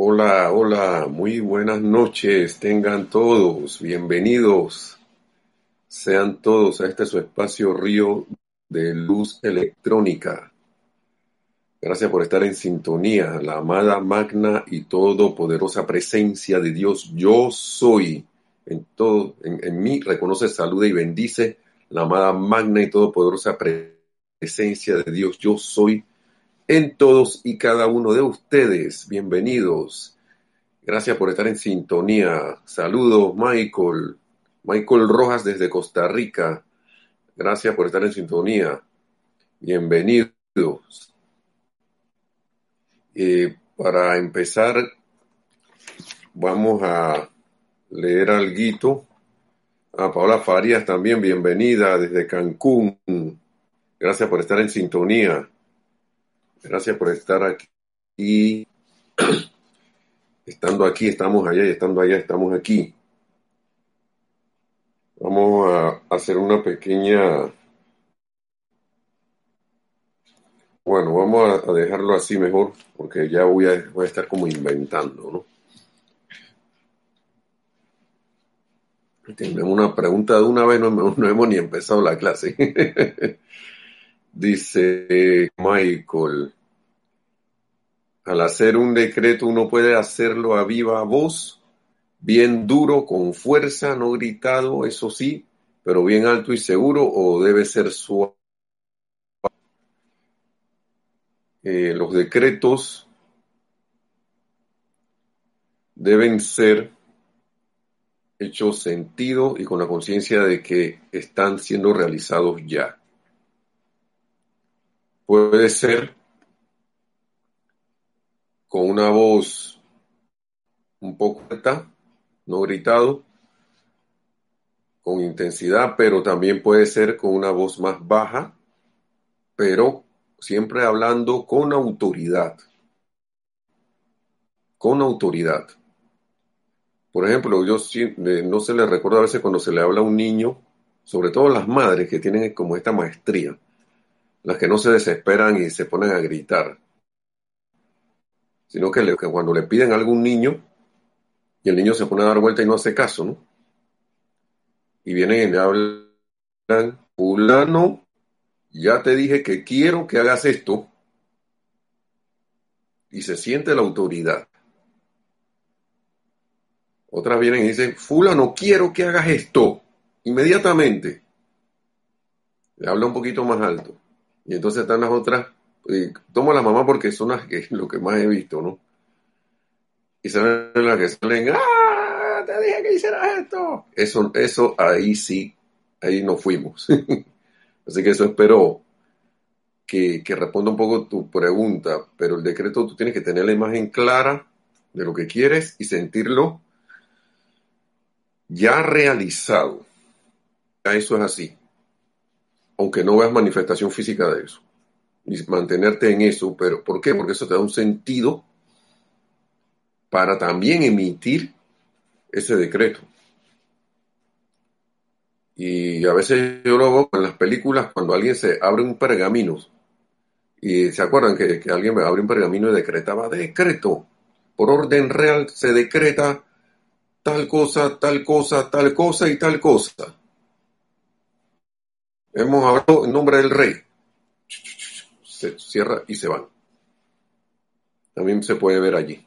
Hola, hola, muy buenas noches, tengan todos, bienvenidos, sean todos a este su espacio Río de Luz Electrónica. Gracias por estar en sintonía, la amada, magna y todopoderosa presencia de Dios. Yo soy en todo, en, en mí reconoce, saluda y bendice la amada, magna y todopoderosa presencia de Dios. Yo soy en todos y cada uno de ustedes. Bienvenidos. Gracias por estar en sintonía. Saludos, Michael. Michael Rojas desde Costa Rica. Gracias por estar en sintonía. Bienvenidos. Eh, para empezar, vamos a leer algo. A Paola Farías también, bienvenida desde Cancún. Gracias por estar en sintonía. Gracias por estar aquí. Estando aquí, estamos allá y estando allá, estamos aquí. Vamos a hacer una pequeña... Bueno, vamos a dejarlo así mejor, porque ya voy a, estar como inventando, ¿no? Tenemos una pregunta de una vez, no, no hemos ni empezado la clase. Dice Michael, al hacer un decreto uno puede hacerlo a viva voz, bien duro, con fuerza, no gritado, eso sí, pero bien alto y seguro, o debe ser suave. Eh, los decretos deben ser hechos sentido y con la conciencia de que están siendo realizados ya. Puede ser con una voz un poco alta, no gritado, con intensidad, pero también puede ser con una voz más baja, pero siempre hablando con autoridad. Con autoridad. Por ejemplo, yo no se le recuerda a veces cuando se le habla a un niño, sobre todo las madres que tienen como esta maestría, las que no se desesperan y se ponen a gritar, sino que, cuando le piden a algún niño y el niño se pone a dar vuelta y no hace caso, ¿no? Y vienen y le hablan, fulano, ya te dije que quiero que hagas esto, y se siente la autoridad. Otras vienen y dicen, fulano, quiero que hagas esto, inmediatamente. Le habla un poquito más alto. Y entonces están las otras, eh, tomo a la mamá porque son las que, lo que más he visto, ¿no? Y salen las que salen, ¡ah! Te dije que hicieras esto. Eso, eso ahí sí, ahí nos fuimos. Así que eso espero que, que responda un poco tu pregunta, pero el decreto tú tienes que tener la imagen clara de lo que quieres y sentirlo ya realizado. Ya eso es así. Aunque no veas manifestación física de eso. Y mantenerte en eso. Pero ¿por qué? Porque eso te da un sentido para también emitir ese decreto. Y a veces yo lo veo en las películas cuando alguien se abre un pergamino. Y se acuerdan que, que alguien me abre un pergamino y decretaba decreto. Por orden real se decreta tal cosa, tal cosa, tal cosa y tal cosa. Hemos hablado en nombre del rey. Se cierra y se van. También se puede ver allí.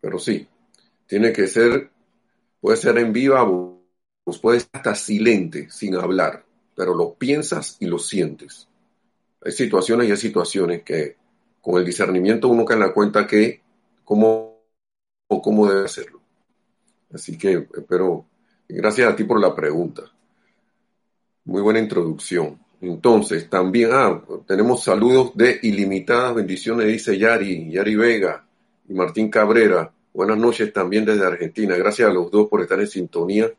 Pero sí, tiene que ser, puede ser en viva voz, puede ser hasta silente, sin hablar, pero lo piensas y lo sientes. Hay situaciones y hay situaciones que con el discernimiento uno cae en la cuenta que cómo o cómo debe hacerlo. Así que espero, gracias a ti por la pregunta. Muy buena introducción. Entonces, también, ah, tenemos saludos de ilimitadas bendiciones, dice Yari, Yari Vega y Martín Cabrera. Buenas noches también desde Argentina. Gracias a los dos por estar en sintonía.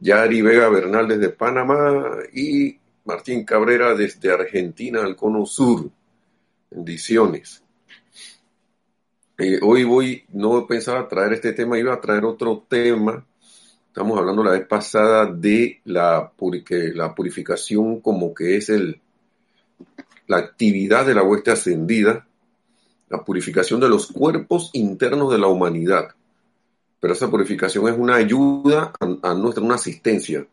Yari Vega Bernal desde Panamá y Martín Cabrera desde Argentina, al Cono Sur. Bendiciones. Eh, hoy voy, no pensaba traer este tema, iba a traer otro tema. Estamos hablando la vez pasada de la, la purificación como que es el, la actividad de la hueste ascendida. la purificación de los cuerpos internos de la humanidad. Pero esa purificación es una ayuda a, nuestra, una asistencia.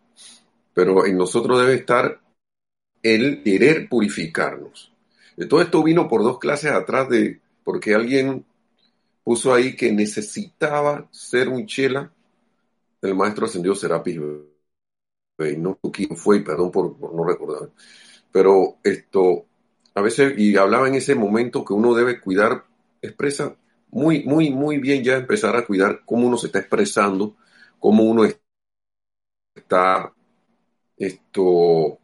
Pero en nosotros debe estar el querer purificarnos. todo esto vino por dos clases atrás de, porque alguien puso ahí que necesitaba ser un chela el maestro ascendió Serapis no quién fue, perdón por, por, no recordar. Pero esto, a veces, y hablaba en ese momento que uno debe cuidar, expresa muy, muy, muy bien ya empezar a cuidar cómo uno se está expresando, cómo uno está, esto,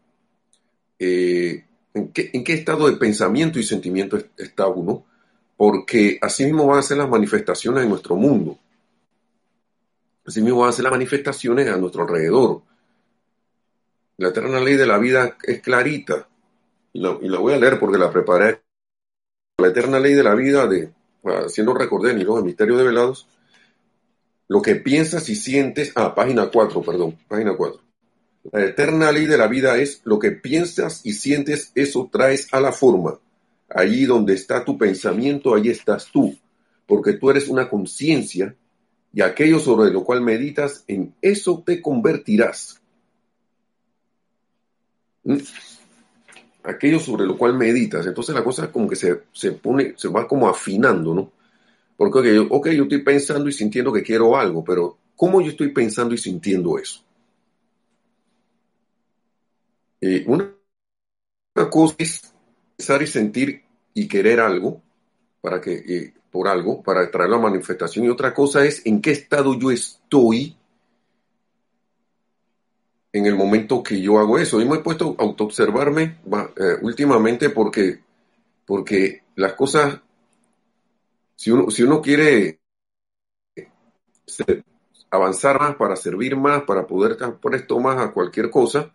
eh, en, qué, en qué estado de pensamiento y sentimiento está uno, porque así mismo van a ser las manifestaciones en nuestro mundo. Así mismo van a ser las manifestaciones a nuestro alrededor. La eterna ley de la vida es clarita. Y la, voy a leer porque la preparé. La eterna ley de la vida, de, haciendo recordé ni los misterios develados, lo que piensas y sientes, ah, página 4, perdón, página 4. La eterna ley de la vida es lo que piensas y sientes, eso traes a la forma. Allí donde está tu pensamiento, allí estás tú, porque tú eres una conciencia y aquello sobre lo cual meditas, en eso te convertirás. ¿Mm? Aquello sobre lo cual meditas. Entonces la cosa como que se, se pone, se va como afinando, ¿no? Porque, okay, ok, yo estoy pensando y sintiendo que quiero algo, pero ¿cómo yo estoy pensando y sintiendo eso? Una cosa es pensar y sentir y querer algo para que eh, por algo para traer la manifestación y otra cosa es en qué estado yo estoy en el momento que yo hago eso. Y me he puesto a autoobservarme eh, últimamente porque, porque las cosas, si uno, si uno quiere avanzar más, para servir más, para poder presto más a cualquier cosa,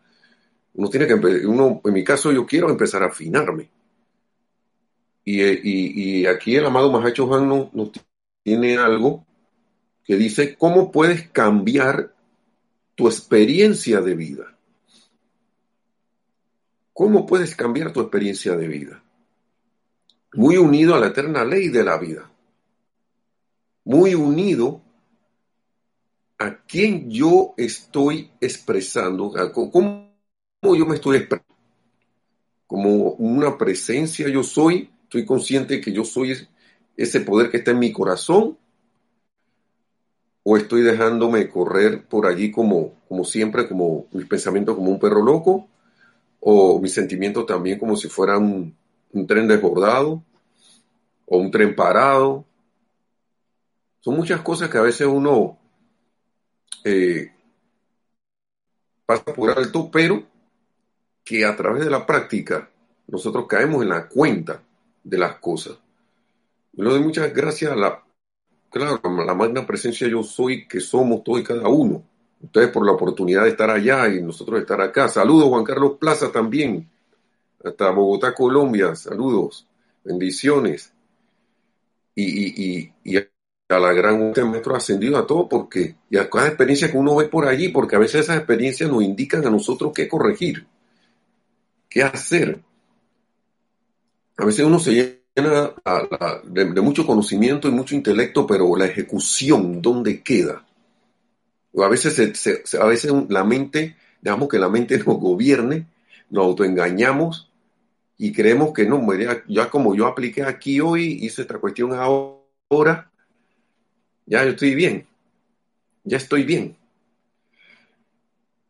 uno tiene que, uno, en mi caso yo quiero empezar a afinarme y, aquí el amado Mahacho Han nos, tiene algo que dice, ¿cómo puedes cambiar tu experiencia de vida? ¿Cómo puedes cambiar tu experiencia de vida? Muy unido a la eterna ley de la vida. Muy unido a quien yo estoy expresando, cómo yo me estoy expresando. Como una presencia yo soy Estoy consciente que yo soy ese poder que está en mi corazón o estoy dejándome correr por allí como, como siempre, como mis pensamientos como un perro loco, o mis sentimientos también como si fuera un, tren desbordado, o un tren parado. Son muchas cosas que a veces uno eh, pasa por alto, pero que a través de la práctica nosotros caemos en la cuenta de las cosas. Le doy muchas gracias a la, claro, la magna presencia yo soy que somos todos y cada uno. Ustedes por la oportunidad de estar allá y nosotros estar acá. Saludos Juan Carlos Plaza también. Hasta Bogotá, Colombia. Saludos. Bendiciones. Y, y, a la gran maestro ascendido a todo porque y a cada experiencia que uno ve por allí, porque a veces esas experiencias nos indican a nosotros qué corregir, qué hacer a veces uno se llena de, mucho conocimiento y mucho intelecto, pero la ejecución, ¿dónde queda? a veces, a veces la mente, digamos que la mente nos gobierne, nos autoengañamos y creemos que no, ya, como yo apliqué aquí hoy, hice esta cuestión ahora, ya yo estoy bien, ya estoy bien.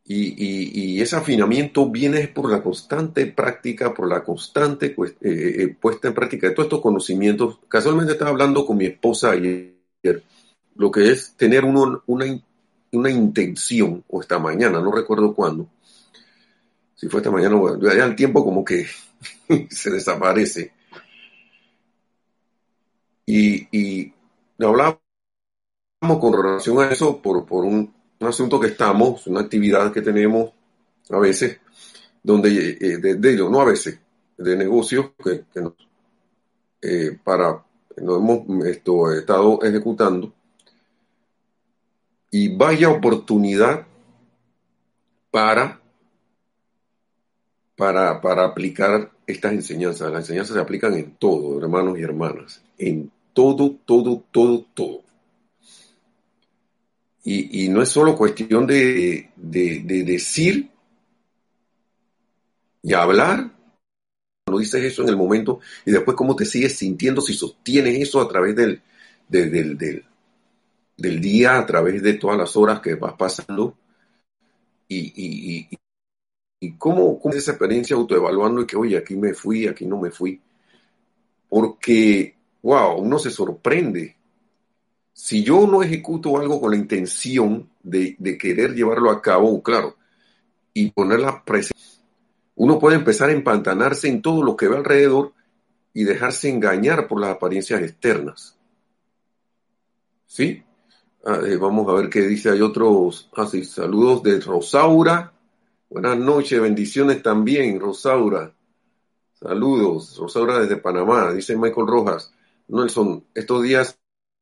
Y, ese afinamiento viene por la constante práctica, por la constante eh, eh, puesta en práctica de todos estos conocimientos. Casualmente estaba hablando con mi esposa ayer, lo que es tener una, una intención, o esta mañana, no recuerdo cuándo. Si fue esta mañana, bueno, ya el tiempo como que se desaparece. Y, y hablábamos con relación a eso por, por un un asunto que estamos, una actividad que tenemos a veces, donde, eh, de, no a veces, de negocios que, nos, eh, para, nos hemos esto, estado ejecutando, y vaya oportunidad para, para, para aplicar estas enseñanzas. Las enseñanzas se aplican en todo, hermanos y hermanas, en todo, todo, todo, todo. Y, y no es solo cuestión de, de, de decir y hablar, cuando dices eso en el momento, y después cómo te sigues sintiendo si sostienes eso a través del, del, del, día, a través de todas las horas que vas pasando, y, y, y, cómo, cómo es esa experiencia autoevaluando y que, oye, aquí me fui, aquí no me fui. Porque, wow, uno se sorprende. Si yo no ejecuto algo con la intención de, querer llevarlo a cabo, claro, y poner la uno puede empezar a empantanarse en todo lo que ve alrededor y dejarse engañar por las apariencias externas. ¿Sí? Ah, eh, vamos a ver qué dice. Hay otros. ah, saludos de Rosaura. Buenas noches, bendiciones también, Rosaura. Saludos, Rosaura desde Panamá, dice Michael Rojas. Nelson, estos días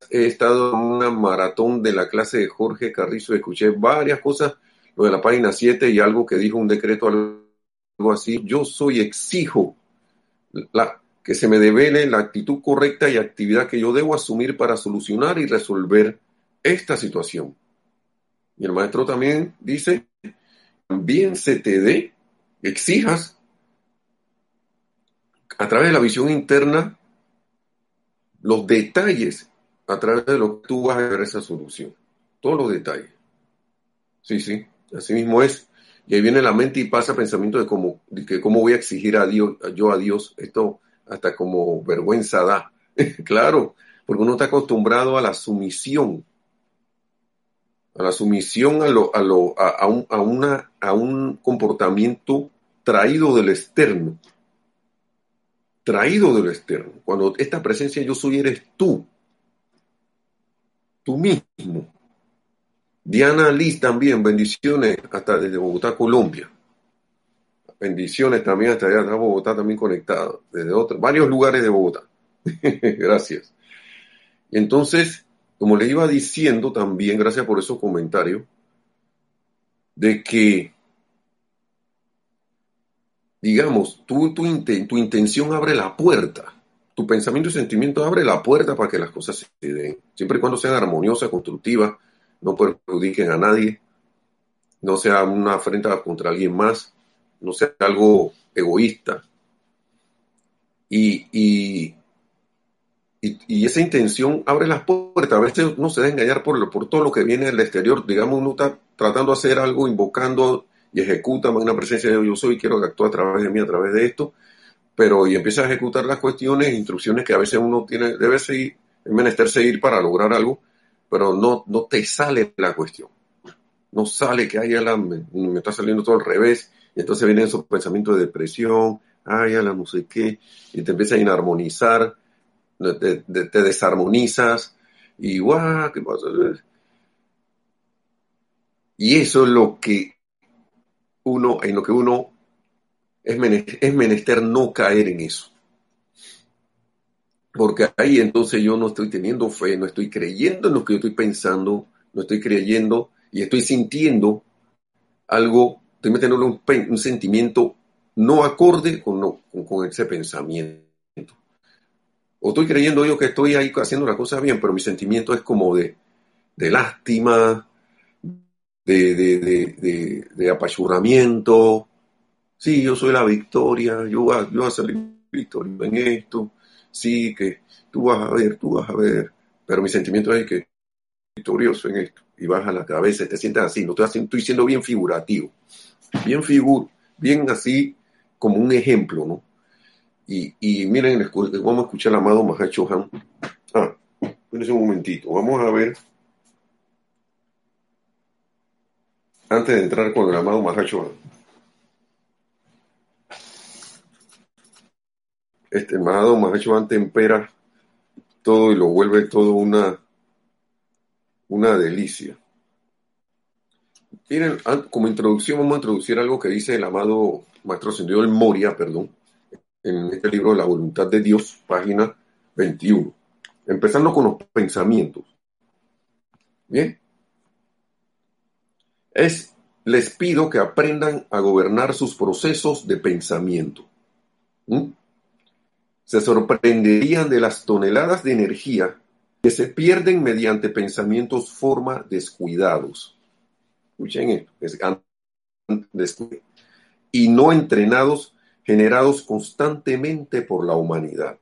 he estado en una maratón de la clase de Jorge Carrizo, escuché varias cosas, lo de la página 7 y algo que dijo un decreto algo así, yo soy, exijo que se me devele la actitud correcta y actividad que yo debo asumir para solucionar y resolver esta situación. Y el maestro también dice, también se te dé, exijas a través de la visión interna los detalles a través de lo que tú vas a ver esa solución. Todos los detalles. Sí, sí, así mismo es. Y ahí viene la mente y pasa pensamiento de cómo, de que cómo voy a exigir a Dios, yo a Dios, esto hasta como vergüenza da. claro, porque uno está acostumbrado a la sumisión, a la sumisión a, lo, a, lo, a, un, a, una, a un comportamiento traído del externo. Traído del externo. Cuando esta presencia yo soy eres tú. Tú mismo. Diana Liz también, bendiciones hasta desde Bogotá, Colombia. Bendiciones también hasta allá, Bogotá también conectado, desde otros, varios lugares de Bogotá. gracias. Entonces, como le iba diciendo también, gracias por esos comentarios, de que, digamos, tu, tu, tu intención abre la puerta, tu pensamiento y sentimiento abre la puerta para que las cosas se den, siempre y cuando sean armoniosas, constructivas, no perjudiquen a nadie, no sea una afrenta contra alguien más, no sea algo egoísta. Y, y, y, esa intención abre las puertas. A veces uno se deja engañar por, por todo lo que viene del exterior. Digamos, uno está tratando de hacer algo, invocando y ejecuta una presencia de yo soy, quiero que actúe a través de mí, a través de esto, pero y empieza a ejecutar las cuestiones, instrucciones que a veces uno tiene, debe seguir, es menester seguir para lograr algo, pero no, no te sale la cuestión. No sale que ay, la, me, está saliendo todo al revés. Y entonces vienen esos pensamientos de depresión, ay, la no sé qué, y te empiezas a inarmonizar, te, te, desarmonizas, y guau, ¿qué pasa? Y eso es lo que uno, en lo que uno es menester, es menester no caer en eso. Porque ahí entonces yo no estoy teniendo fe, no estoy creyendo en lo que yo estoy pensando, no estoy creyendo y estoy sintiendo algo, estoy metiendo un, un sentimiento no acorde con, con, ese pensamiento. O estoy creyendo yo que estoy ahí haciendo las cosas bien, pero mi sentimiento es como de, de lástima, de, de, de, de, apachurramiento. Sí, yo soy la victoria, yo voy a, yo a salir victorioso en esto sí, que tú vas a ver, tú vas a ver, pero mi sentimiento es que victorioso en esto, y baja la cabeza, te sientas así, no estoy, estoy siendo bien figurativo, bien figur, bien así como un ejemplo, ¿no? Y, y miren, vamos a escuchar al amado Mahacho Han. Ah, espérense un momentito, vamos a ver. Antes de entrar con el amado Mahacho Han. Este Mahado Mahachohan tempera todo y lo vuelve todo una, una delicia. Miren, como introducción vamos a introducir algo que dice el amado Maestro Ascendido el Moria, perdón, en este libro La Voluntad de Dios, página 21. Empezando con los pensamientos. Bien. Es les pido que aprendan a gobernar sus procesos de pensamiento. ¿Mm? Se sorprenderían de las toneladas de energía que se pierden mediante pensamientos forma descuidados. Escuchen esto. Y no entrenados, generados constantemente por la humanidad.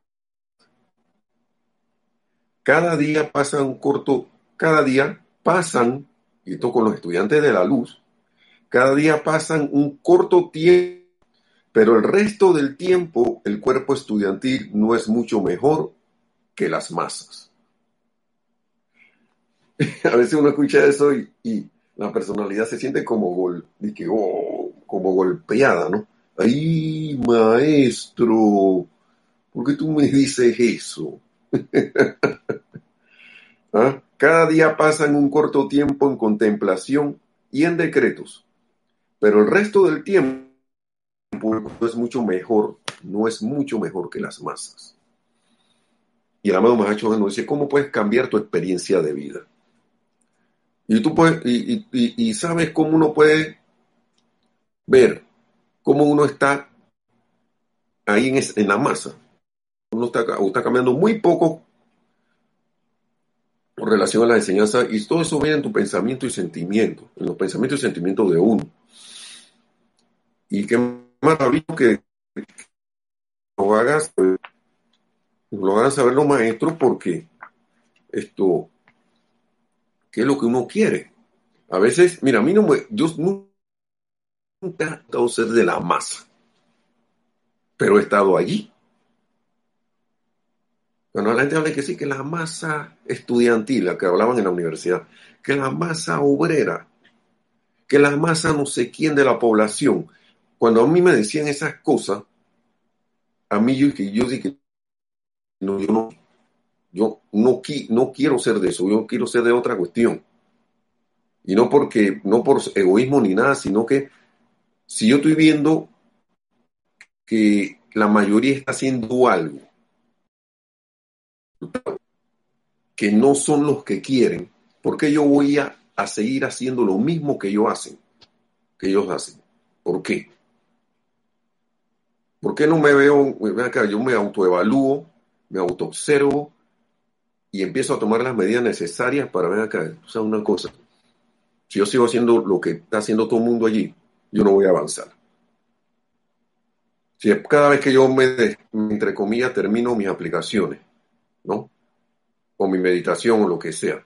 Cada día pasan un corto, cada día pasan, y esto con los estudiantes de la luz, cada día pasan un corto tiempo, pero el resto del tiempo el cuerpo estudiantil no es mucho mejor que las masas. A veces uno escucha eso y, la personalidad se siente como, gol, oh, como golpeada, ¿no? ¡Ay, maestro! ¿Por qué tú me dices eso? ¿Ah? Cada día pasan un corto tiempo en contemplación y en decretos pero el resto del tiempo no es mucho mejor, no es mucho mejor que las masas. Y el amado Mahacho nos dice, ¿cómo puedes cambiar tu experiencia de vida? Y tú puedes, y, sabes cómo uno puede ver cómo uno está ahí en, la masa. Uno está, está cambiando muy poco en relación a la enseñanza y todo eso viene en tu pensamiento y sentimiento, en los pensamientos y sentimientos de uno. Y qué maravilloso que lo hagas, lo hagan saber los maestros porque esto, ¿qué es lo que uno quiere? A veces, mira, a mí no me, yo nunca he tratado ser de la masa, pero he estado allí. Cuando la gente habla que sí, que la masa estudiantil, la que hablaban en la universidad, que la masa obrera, que la masa no sé quién de la población, cuando a mí me decían esas cosas, a mí yo, yo dije, no, yo no, yo no, no quiero ser de eso, yo quiero ser de otra cuestión. Y no porque, no por egoísmo ni nada, sino que si yo estoy viendo que la mayoría está haciendo algo que no son los que quieren, ¿por qué yo voy a, a seguir haciendo lo mismo que ellos hacen? Que ellos hacen. ¿Por qué? ¿Por qué no me veo, yo me autoevalúo, me autoobservo y empiezo a tomar las medidas necesarias para ver acá, o sea, una cosa, si yo sigo haciendo lo que está haciendo todo el mundo allí, yo no voy a avanzar. Si cada vez que yo me, entre comillas, termino mis aplicaciones, ¿no? O mi meditación o lo que sea,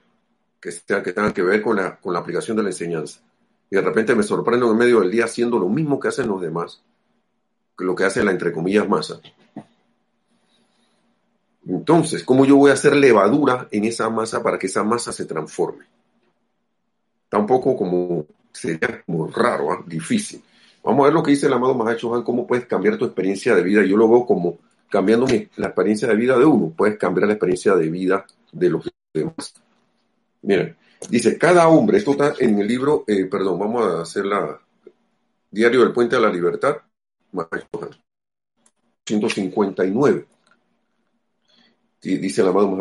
que sea que tenga que ver con la, con la aplicación de la enseñanza. Y de repente me sorprendo en medio del día haciendo lo mismo que hacen los demás lo que hace la entre comillas masa. Entonces, ¿cómo yo voy a hacer levadura en esa masa para que esa masa se transforme? Tampoco como sería como raro, ¿ah? difícil. Vamos a ver lo que dice el amado Mahacho Juan, cómo puedes cambiar tu experiencia de vida. Yo lo veo como cambiando la experiencia de vida de uno, puedes cambiar la experiencia de vida de los demás. Miren, dice, cada hombre, esto está en el libro, eh, perdón, vamos a hacer la Diario del Puente a la Libertad, 159. Dice el amado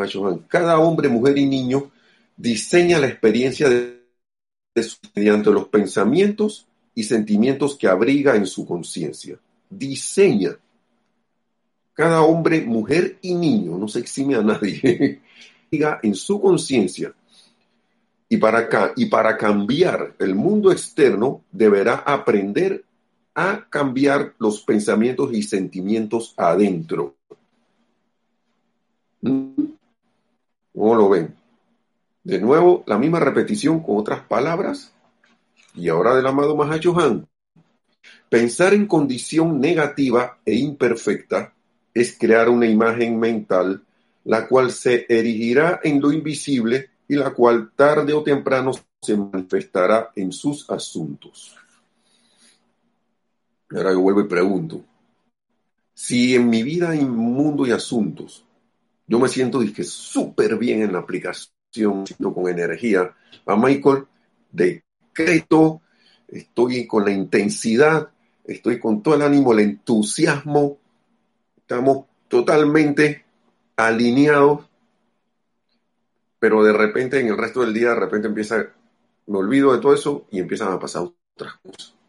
cada hombre, mujer y niño diseña la experiencia de, mediante los pensamientos y sentimientos que abriga en su conciencia. Diseña. Cada hombre, mujer y niño, no se exime a nadie, en su conciencia. Y para, y para cambiar el mundo externo deberá aprender a cambiar los pensamientos y sentimientos adentro. ¿Cómo lo ven? De nuevo, la misma repetición con otras palabras. Y ahora del amado Mahachohan. Pensar en condición negativa e imperfecta es crear una imagen mental la cual se erigirá en lo invisible y la cual tarde o temprano se manifestará en sus asuntos. Ahora yo vuelvo y pregunto, si en mi vida hay mundo y asuntos, yo me siento súper bien en la aplicación, siento con energía, a Michael, decreto, estoy con la intensidad, estoy con todo el ánimo, el entusiasmo, estamos totalmente alineados, pero de repente en el resto del día, de repente empieza, me olvido de todo eso y empiezan a pasar otras cosas.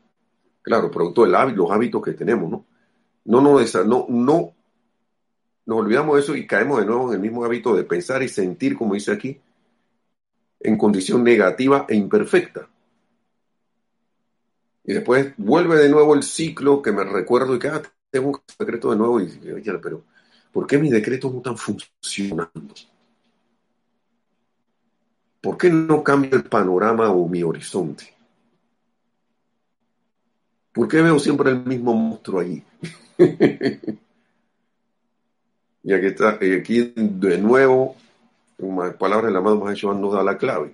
Claro, producto de los hábitos que tenemos, ¿no? No, no, no, no nos olvidamos de eso y caemos de nuevo en el mismo hábito de pensar y sentir, como dice aquí, en condición negativa e imperfecta. Y después vuelve de nuevo el ciclo que me recuerdo y que ah, tengo un decreto de nuevo y oye, pero ¿por qué mis decretos no están funcionando? ¿Por qué no cambia el panorama o mi horizonte? ¿Por qué veo siempre el mismo monstruo ahí? y aquí, está, aquí de nuevo, con palabras del amado Mahachohan nos da la clave.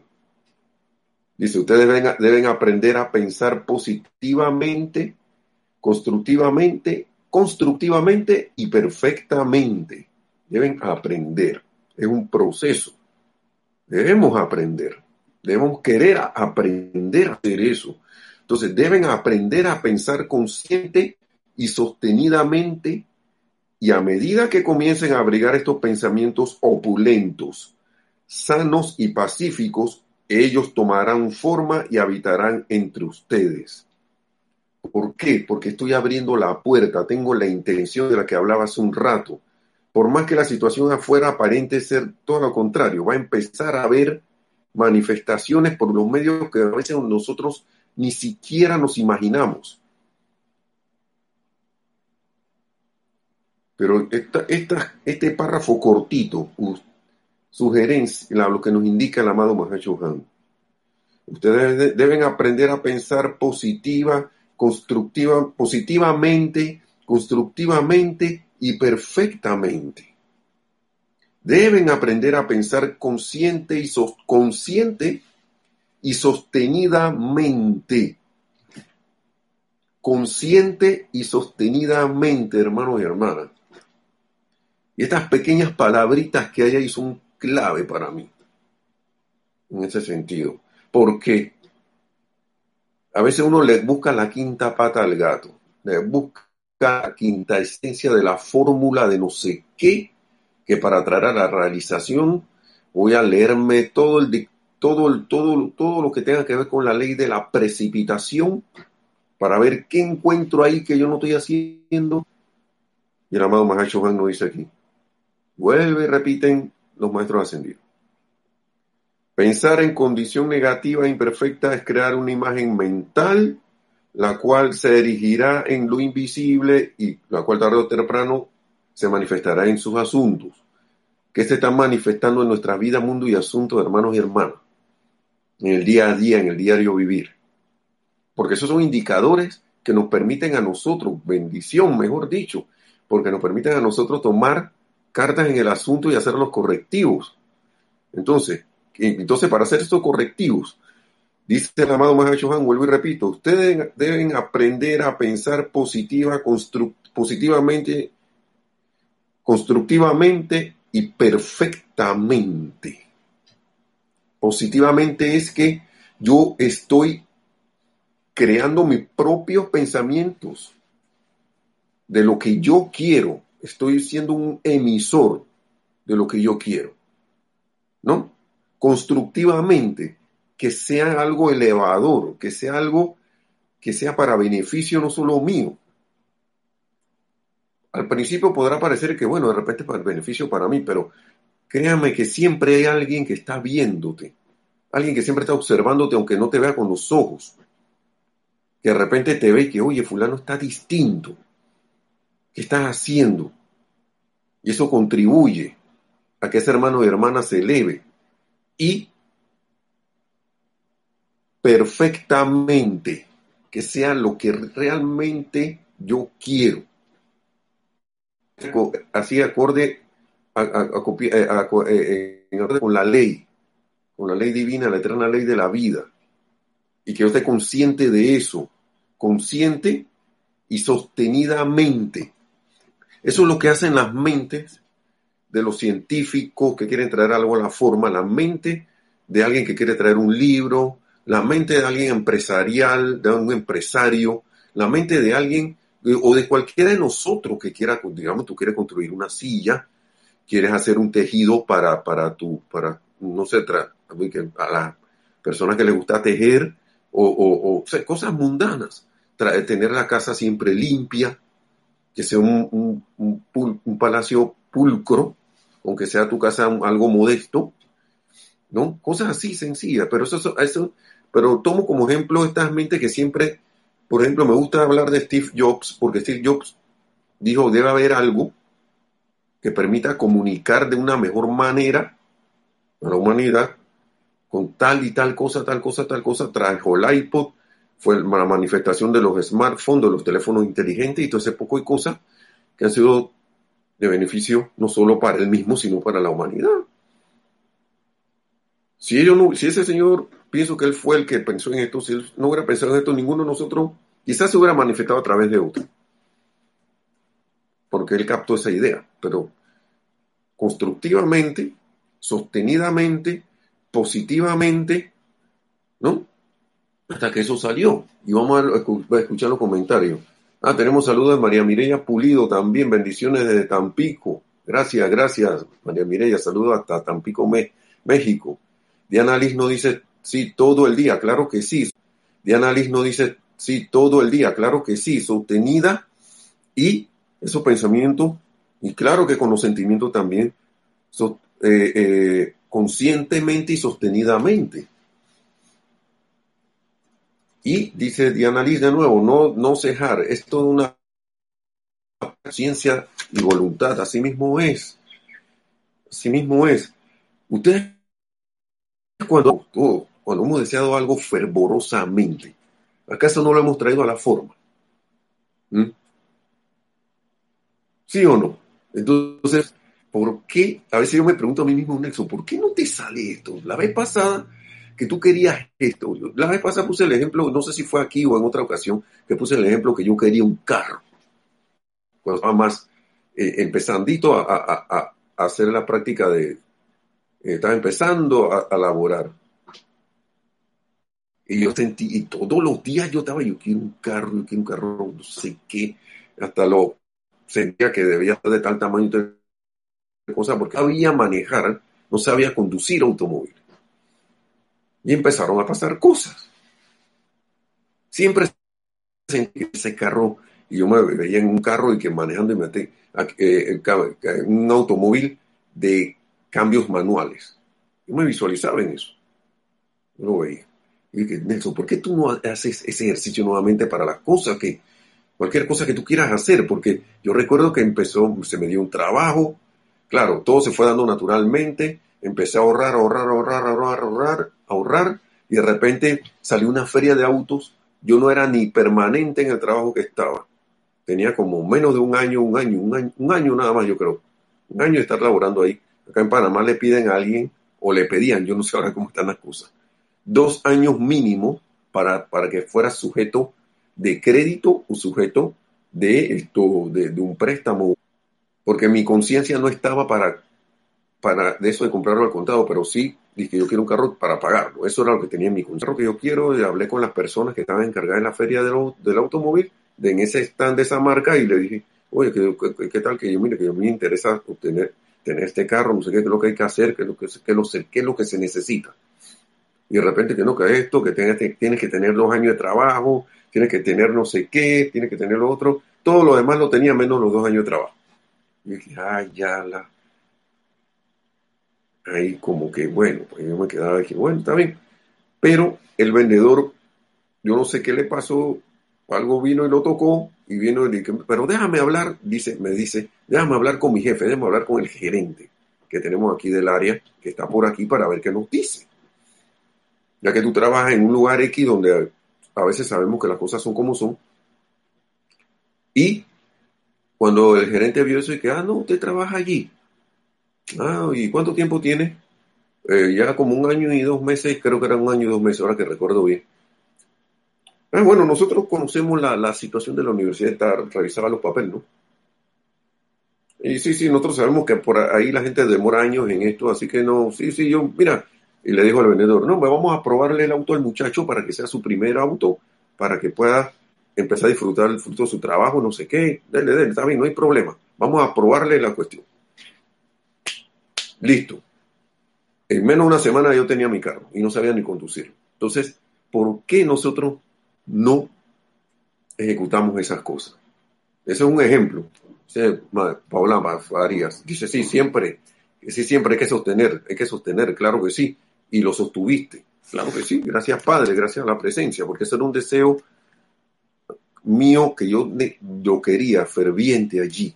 Dice, ustedes deben, deben aprender a pensar positivamente, constructivamente, constructivamente y perfectamente. Deben aprender. Es un proceso. Debemos aprender. Debemos querer aprender a hacer eso. Entonces, deben aprender a pensar consciente y sostenidamente y a medida que comiencen a abrigar estos pensamientos opulentos, sanos y pacíficos, ellos tomarán forma y habitarán entre ustedes. ¿Por qué? Porque estoy abriendo la puerta, tengo la intención de la que hablaba hace un rato. Por más que la situación afuera aparente ser todo lo contrario, va a empezar a haber manifestaciones por los medios que a veces nosotros ni siquiera nos imaginamos. Pero este párrafo cortito, sugerencia, lo que nos indica el amado Mahachohan. Ustedes deben aprender a pensar positiva, constructiva, positivamente, constructivamente y perfectamente. Deben aprender a pensar consciente y, consciente y sostenidamente. Consciente y sostenidamente, hermanos y hermanas. Y estas pequeñas palabritas que hay ahí son clave para mí. En ese sentido. Porque a veces uno le busca la quinta pata al gato. Le busca la quinta esencia de la fórmula de no sé qué, que para traer a la realización voy a leerme todo el todo, todo, todo lo que tenga que ver con la ley de la precipitación para ver qué encuentro ahí que yo no estoy haciendo. Y el amado Mahacho nos dice aquí, Vuelve repiten los maestros ascendidos. Pensar en condición negativa e imperfecta es crear una imagen mental, la cual se erigirá en lo invisible y la cual tarde o temprano se manifestará en sus asuntos, que se están manifestando en nuestra vida, mundo y asuntos, hermanos y hermanas, en el día a día, en el diario vivir. Porque esos son indicadores que nos permiten a nosotros, bendición, mejor dicho, porque nos permiten a nosotros tomar cartas en el asunto y hacer los correctivos. Entonces, entonces para hacer estos correctivos, dice el amado Mahacho Han, vuelvo y repito, ustedes deben aprender a pensar positiva, positivamente, constructivamente y perfectamente. Positivamente es que yo estoy creando mis propios pensamientos de lo que yo quiero estoy siendo un emisor de lo que yo quiero. ¿No? Constructivamente, que sea algo elevador, que sea algo que sea para beneficio no solo mío. Al principio podrá parecer que, bueno, de repente para beneficio para mí, pero créame que siempre hay alguien que está viéndote, alguien que siempre está observándote aunque no te vea con los ojos, que de repente te ve que, oye, fulano está distinto, ¿Qué estás haciendo? Y eso contribuye a que ese hermano y hermana se eleve. Y perfectamente, que sea lo que realmente yo quiero. Así acorde, con la ley, con la ley divina, la eterna ley de la vida. Y que yo esté consciente de eso, consciente y sostenidamente eso es lo que hacen las mentes de los científicos que quieren traer algo a la forma, la mente de alguien que quiere traer un libro, la mente de alguien empresarial, de un empresario, la mente de alguien eh, o de cualquiera de nosotros que quiera, digamos, tú quieres construir una silla, quieres hacer un tejido para, para tu, para, no sé, a las personas que les gusta tejer, o, sea, cosas mundanas. Tra- tener la casa siempre limpia, que sea un, palacio pulcro, aunque sea tu casa algo modesto, ¿no? Cosas así sencillas, pero eso, eso, pero tomo como ejemplo estas mentes que siempre, por ejemplo, me gusta hablar de Steve Jobs, porque Steve Jobs dijo, debe haber algo que permita comunicar de una mejor manera a la humanidad con tal y tal cosa, tal cosa, tal cosa, trajo el iPod, fue la manifestación de los smartphones, de los teléfonos inteligentes y todo ese poco de cosas que han sido de beneficio no solo para él mismo, sino para la humanidad. Si, no, si ese señor, pienso que él fue el que pensó en esto, si él no hubiera pensado en esto, ninguno de nosotros quizás se hubiera manifestado a través de otro. Porque él captó esa idea, pero constructivamente, sostenidamente, positivamente, ¿no? Hasta que eso salió. Y vamos a, escu- a escuchar los comentarios. Ah, tenemos saludos de María Mireya Pulido también. Bendiciones desde Tampico. Gracias, gracias, María Mireya. Saludos hasta Tampico, México. Diana Liz no dice sí todo el día. Claro que sí. Diana Liz no dice sí todo el día. Claro que sí. Sostenida y esos pensamientos. Y claro que con los sentimientos también. eh, eh, conscientemente y sostenidamente. Y dice Diana Liz de nuevo, no, no cejar, es toda una ciencia y voluntad, así mismo es. Así mismo es. Ustedes cuando, oh, cuando hemos deseado algo fervorosamente, ¿acaso no lo hemos traído a la forma? ¿Mm? ¿Sí o no? Entonces, ¿por qué? A veces yo me pregunto a mí mismo, Nelson, ¿por qué no te sale esto? La vez pasada que tú querías esto, la vez pasada puse el ejemplo, no sé si fue aquí o en otra ocasión, que puse el ejemplo que yo quería un carro. Cuando estaba más eh, empezandito a hacer la práctica de, eh, estaba empezando a, a laborar. Y yo sentí, y todos los días yo estaba, yo quiero un carro, yo quiero un carro, no sé qué, hasta lo sentía que debía ser de tal tamaño tal cosa, porque sabía manejar, no sabía conducir automóvil. Y empezaron a pasar cosas. Siempre sentí ese carro, y yo me veía en un carro y que manejando y me metí, eh, un automóvil de cambios manuales. Yo me visualizaba en eso. Yo lo veía. Y dije, Nelson, ¿por qué tú no haces ese ejercicio nuevamente para las cosas que, cualquier cosa que tú quieras hacer? Porque yo recuerdo que empezó, se me dio un trabajo, claro, todo se fue dando naturalmente, empecé a ahorrar, ahorrar, ahorrar, ahorrar, ahorrar, ahorrar, y de repente salió una feria de autos, yo no era ni permanente en el trabajo que estaba, tenía como menos de un año, un año, un año, un año nada más yo creo, un año de estar laborando ahí, acá en Panamá le piden a alguien, o le pedían, yo no sé ahora cómo están las cosas, dos años mínimo para, para que fuera sujeto de crédito o sujeto de, esto, de, de un préstamo, porque mi conciencia no estaba para, para de eso de comprarlo al contado, pero sí dije yo quiero un carro para pagarlo, eso era lo que tenía en mi conciencia, que yo quiero, y hablé con las personas que estaban encargadas en la feria del, au- del automóvil, de en ese stand de esa marca, y le dije, oye, ¿qué, qué, qué tal que yo, mire, que mí me interesa obtener tener este carro, no sé qué, qué es lo que hay que hacer, qué es lo que, qué es lo, qué es lo que se necesita y de repente que no, que esto, que tienes que tener dos años de trabajo, tienes que tener no sé qué, tienes que tener lo otro, todo lo demás lo tenía menos los dos años de trabajo. Y dije, ay, ya la. Ahí como que, bueno, pues yo me quedaba y dije, bueno, está bien. Pero el vendedor, yo no sé qué le pasó, algo vino y lo tocó, y vino y dije, pero déjame hablar, dice, me dice, déjame hablar con mi jefe, déjame hablar con el gerente que tenemos aquí del área, que está por aquí para ver qué nos dice ya que tú trabajas en un lugar X donde a veces sabemos que las cosas son como son. Y cuando el gerente vio eso y que, ah, no, usted trabaja allí. Ah, ¿y cuánto tiempo tiene? Eh, ya como un año y dos meses, creo que eran un año y dos meses, ahora que recuerdo bien. Ah, bueno, nosotros conocemos la, la situación de la universidad, está, revisaba los papeles, ¿no? Y sí, sí, nosotros sabemos que por ahí la gente demora años en esto, así que no, sí, sí, yo, mira, y le dijo al vendedor, no, pues vamos a probarle el auto al muchacho para que sea su primer auto, para que pueda empezar a disfrutar el fruto de su trabajo, no sé qué, dele, dele, está bien, no hay problema, vamos a probarle la cuestión. Listo. En menos de una semana yo tenía mi carro y no sabía ni conducirlo. Entonces, por qué nosotros no ejecutamos esas cosas. Ese es un ejemplo. Paula Farías dice, sí, siempre, sí, siempre hay que sostener, hay que sostener, claro que sí, y lo sostuviste. Claro que sí, gracias Padre, gracias a la presencia, porque ese era un deseo mío que yo, yo quería ferviente allí.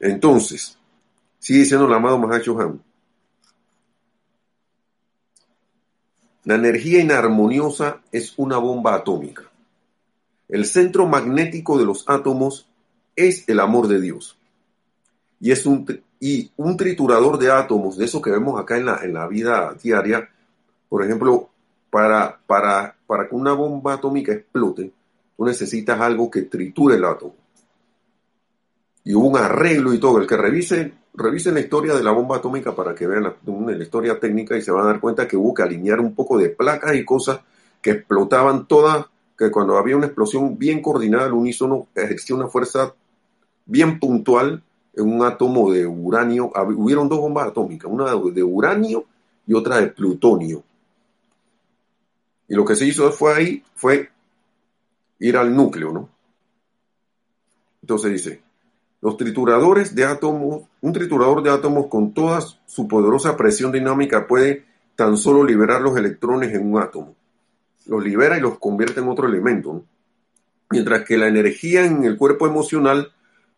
Entonces, sigue diciendo el amado Mahacho Han. La energía inarmoniosa es una bomba atómica. El centro magnético de los átomos es el amor de Dios. Y es un, y un triturador de átomos, de eso que vemos acá en la, en la vida diaria, por ejemplo, para, para, para que una bomba atómica explote, tú necesitas algo que triture el átomo. Y hubo un arreglo y todo. El que revise, revise la historia de la bomba atómica para que vean la, la historia técnica y se van a dar cuenta que hubo que alinear un poco de placas y cosas que explotaban todas, que cuando había una explosión bien coordinada al unísono, existía una fuerza bien puntual un átomo de uranio. Hubieron dos bombas atómicas, una de uranio y otra de plutonio. Y lo que se hizo fue ahí, fue ir al núcleo, ¿no? Entonces dice, los trituradores de átomos, un triturador de átomos con toda su poderosa presión dinámica puede tan solo liberar los electrones en un átomo. Los libera y los convierte en otro elemento. ¿no? Mientras que la energía en el cuerpo emocional,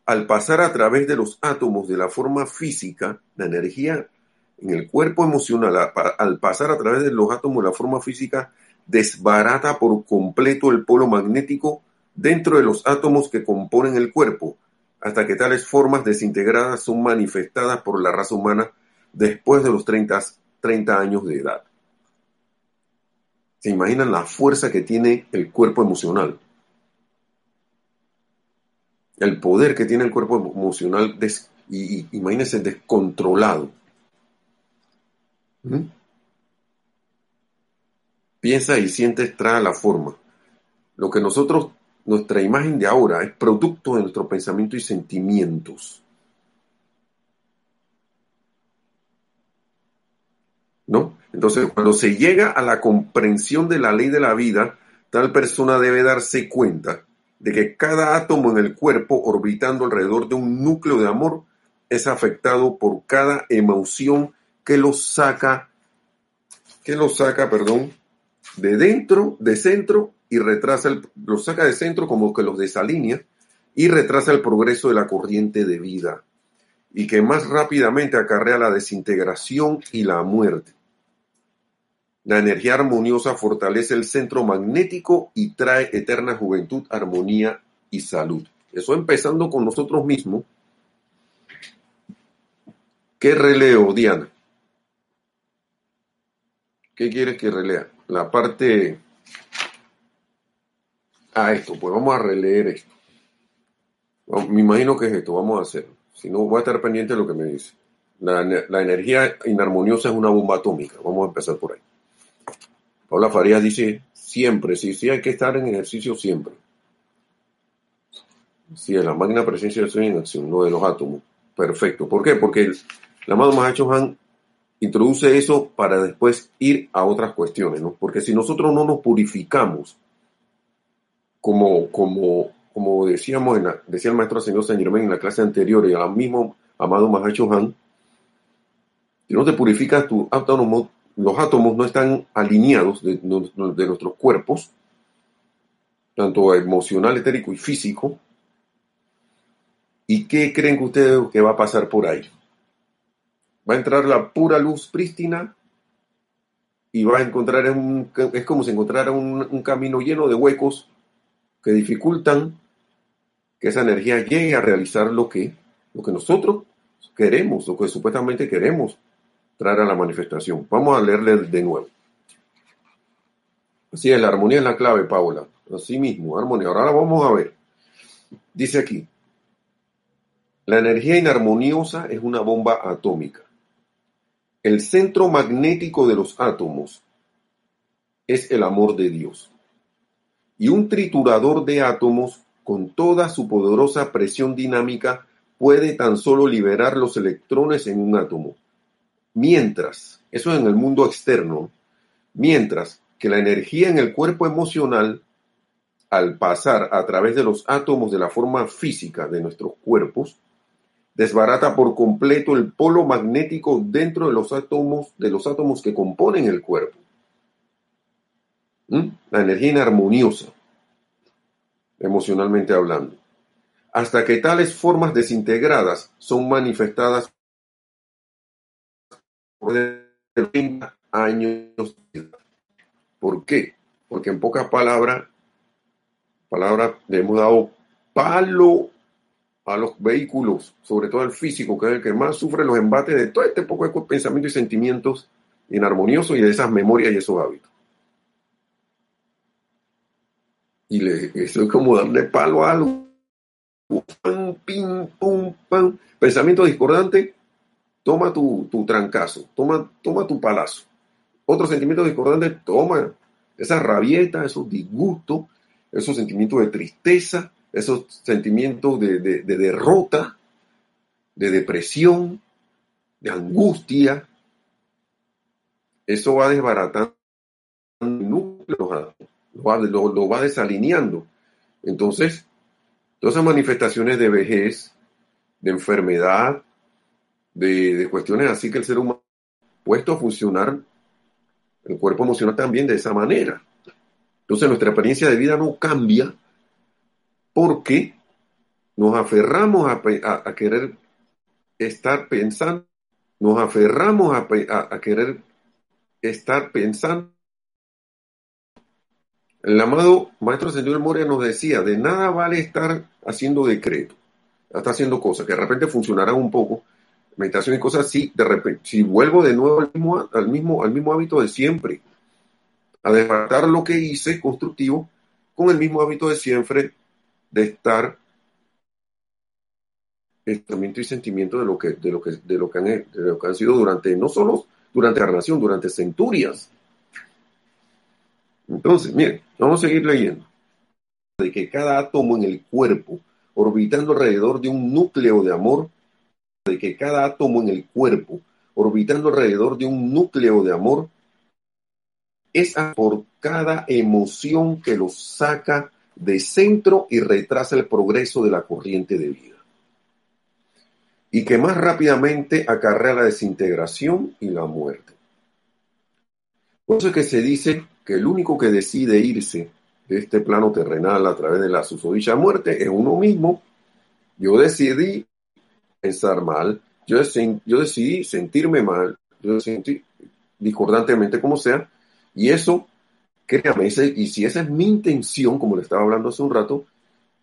al pasar a través de los átomos de la forma física, la energía en el cuerpo emocional, al pasar a través de los átomos de la forma física, desbarata por completo el polo magnético dentro de los átomos que componen el cuerpo, hasta que tales formas desintegradas son manifestadas por la raza humana después de los 30, 30 años de edad. ¿Se imaginan la fuerza que tiene el cuerpo emocional? El poder que tiene el cuerpo emocional, y, imagínense, descontrolado. ¿Mm? piensa y sientes trae la forma. Lo que nosotros, nuestra imagen de ahora es producto de nuestro pensamiento y sentimientos. ¿No? Entonces, cuando se llega a la comprensión de la ley de la vida, tal persona debe darse cuenta de que cada átomo en el cuerpo orbitando alrededor de un núcleo de amor es afectado por cada emoción que lo saca, que lo saca, perdón, de dentro, de centro, y retrasa, el, los saca de centro como que los desalinea y retrasa el progreso de la corriente de vida y que más rápidamente acarrea la desintegración y la muerte. La energía armoniosa fortalece el centro magnético y trae eterna juventud, armonía y salud. Eso empezando con nosotros mismos. ¿Qué releo, Diana? ¿Qué quieres que relea? la parte a esto, pues vamos a releer esto. Me imagino que es esto, vamos a hacerlo. Si no, voy a estar pendiente de lo que me dice. La, energía inarmoniosa es una bomba atómica. Vamos a empezar por ahí. Paula Farías dice, siempre, sí, sí, hay que estar en ejercicio siempre. Sí, la máquina presencia de en acción, no de los átomos. Perfecto. ¿Por qué? Porque el, amado Mahacho Han introduce eso para después ir a otras cuestiones, ¿no? Porque si nosotros no nos purificamos, como, como, como decíamos, en decía el maestro señor Saint Germain en la clase anterior y al mismo amado Mahacho Han, si no te purificas, tu átomo, los átomos no están alineados de, nuestros cuerpos, tanto emocional, etérico y físico. ¿Y qué creen que ustedes va a pasar por ahí? va a entrar la pura luz prístina y va a encontrar un, es como si encontrara un, camino lleno de huecos que dificultan que esa energía llegue a realizar lo que, lo que nosotros queremos, lo que supuestamente queremos a la manifestación. Vamos a leerle de nuevo. Así es, la armonía es la clave, Paula. Así mismo, armonía. Ahora la vamos a ver. Dice aquí, la energía inarmoniosa es una bomba atómica. El centro magnético de los átomos es el amor de Dios. Y un triturador de átomos con toda su poderosa presión dinámica puede tan solo liberar los electrones en un átomo. Mientras, eso en el mundo externo, mientras que la energía en el cuerpo emocional, al pasar a través de los átomos de la forma física de nuestros cuerpos, desbarata por completo el polo magnético dentro de los átomos, de los átomos que componen el cuerpo. ¿Mm? La energía inarmoniosa, emocionalmente hablando. Hasta que tales formas desintegradas son manifestadas por 30 años. ¿Por qué? Porque en pocas palabras, palabras le hemos dado palo a los vehículos, sobre todo al físico, que es el que más sufre los embates de todo este poco de pensamientos y sentimientos inarmoniosos y de esas memorias y esos hábitos. Y le, eso es como darle palo a algo. Pum. Pensamiento discordante, toma tu, tu trancazo, toma, toma tu palazo. Otro sentimiento discordante, toma esa rabieta, esos disgustos, esos sentimientos de tristeza, esos sentimientos de, derrota, de depresión, de angustia, eso va desbaratando el lo va, desalineando. Entonces, todas esas manifestaciones de vejez, de enfermedad, de, cuestiones así que el ser humano puesto a funcionar, el cuerpo emocional también de esa manera. Entonces nuestra experiencia de vida no cambia porque nos aferramos a, querer estar pensando, nos aferramos a, querer estar pensando. El amado Maestro Señor Moria nos decía, de nada vale estar haciendo decreto, estar haciendo cosas que de repente funcionarán un poco, meditación y cosas así, de repente, si vuelvo de nuevo al mismo, al mismo, hábito de siempre, a desbartar lo que hice constructivo con el mismo hábito de siempre, de estar pensamiento y sentimiento de lo que, de lo que, de lo que han, de lo que han sido durante, no solo durante la relación, durante centurias. Entonces, miren, vamos a seguir leyendo. De que cada átomo en el cuerpo, orbitando alrededor de un núcleo de amor, de que cada átomo en el cuerpo, orbitando alrededor de un núcleo de amor, es por cada emoción que los saca de centro y retrasa el progreso de la corriente de vida. Y que más rápidamente acarrea la desintegración y la muerte. Por eso es que se dice que el único que decide irse de este plano terrenal a través de la susodicha muerte es uno mismo. Yo decidí pensar mal, yo, yo decidí sentirme mal, yo decidí discordantemente como sea, y eso Créame, y si esa es mi intención, como le estaba hablando hace un rato,